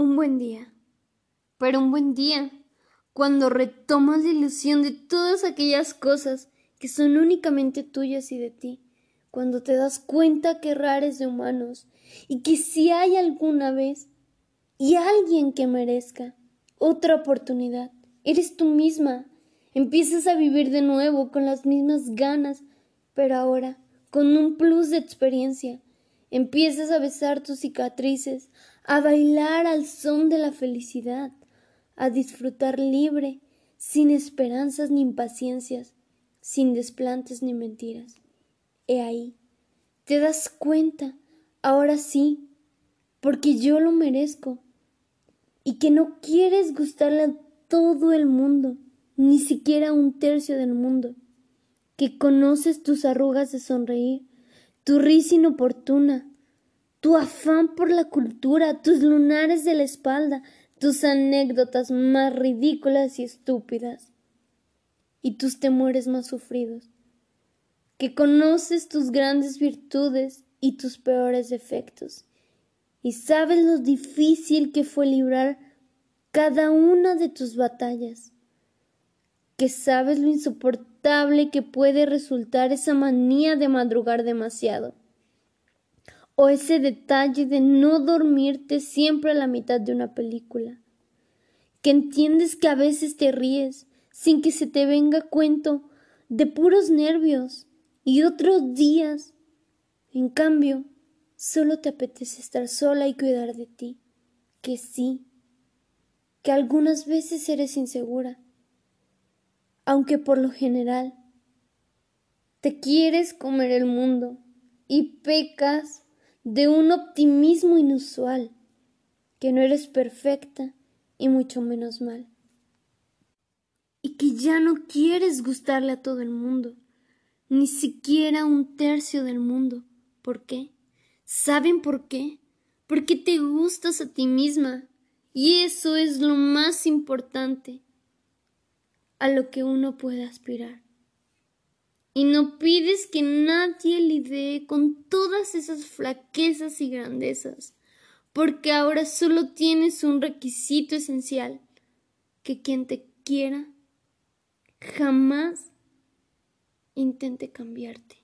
Un buen día. Pero un buen día, cuando retomas la ilusión de todas aquellas cosas que son únicamente tuyas y de ti, cuando te das cuenta que rares de humanos y que si hay alguna vez y alguien que merezca otra oportunidad, eres tú misma. Empiezas a vivir de nuevo con las mismas ganas, pero ahora con un plus de experiencia. Empiezas a besar tus cicatrices, a bailar al son de la felicidad, a disfrutar libre, sin esperanzas ni impaciencias, sin desplantes ni mentiras. He ahí, te das cuenta, ahora sí, porque yo lo merezco, y que no quieres gustarle a todo el mundo, ni siquiera un tercio del mundo, que conoces tus arrugas de sonreír, tu risa inoportuna, tu afán por la cultura, tus lunares de la espalda, tus anécdotas más ridículas y estúpidas, y tus temores más sufridos, que conoces tus grandes virtudes y tus peores defectos, y sabes lo difícil que fue librar cada una de tus batallas, que sabes lo insoportable que puede resultar esa manía de madrugar demasiado. O ese detalle de no dormirte siempre a la mitad de una película, que entiendes que a veces te ríes sin que se te venga cuento de puros nervios y otros días, en cambio, solo te apetece estar sola y cuidar de ti, que sí, que algunas veces eres insegura, aunque por lo general te quieres comer el mundo y pecas de un optimismo inusual, que no eres perfecta y mucho menos mal. Y que ya no quieres gustarle a todo el mundo, ni siquiera un tercio del mundo. ¿Por qué? ¿Saben por qué? Porque te gustas a ti misma, y eso es lo más importante a lo que uno puede aspirar y no pides que nadie lidie con todas esas flaquezas y grandezas, porque ahora solo tienes un requisito esencial, que quien te quiera jamás intente cambiarte.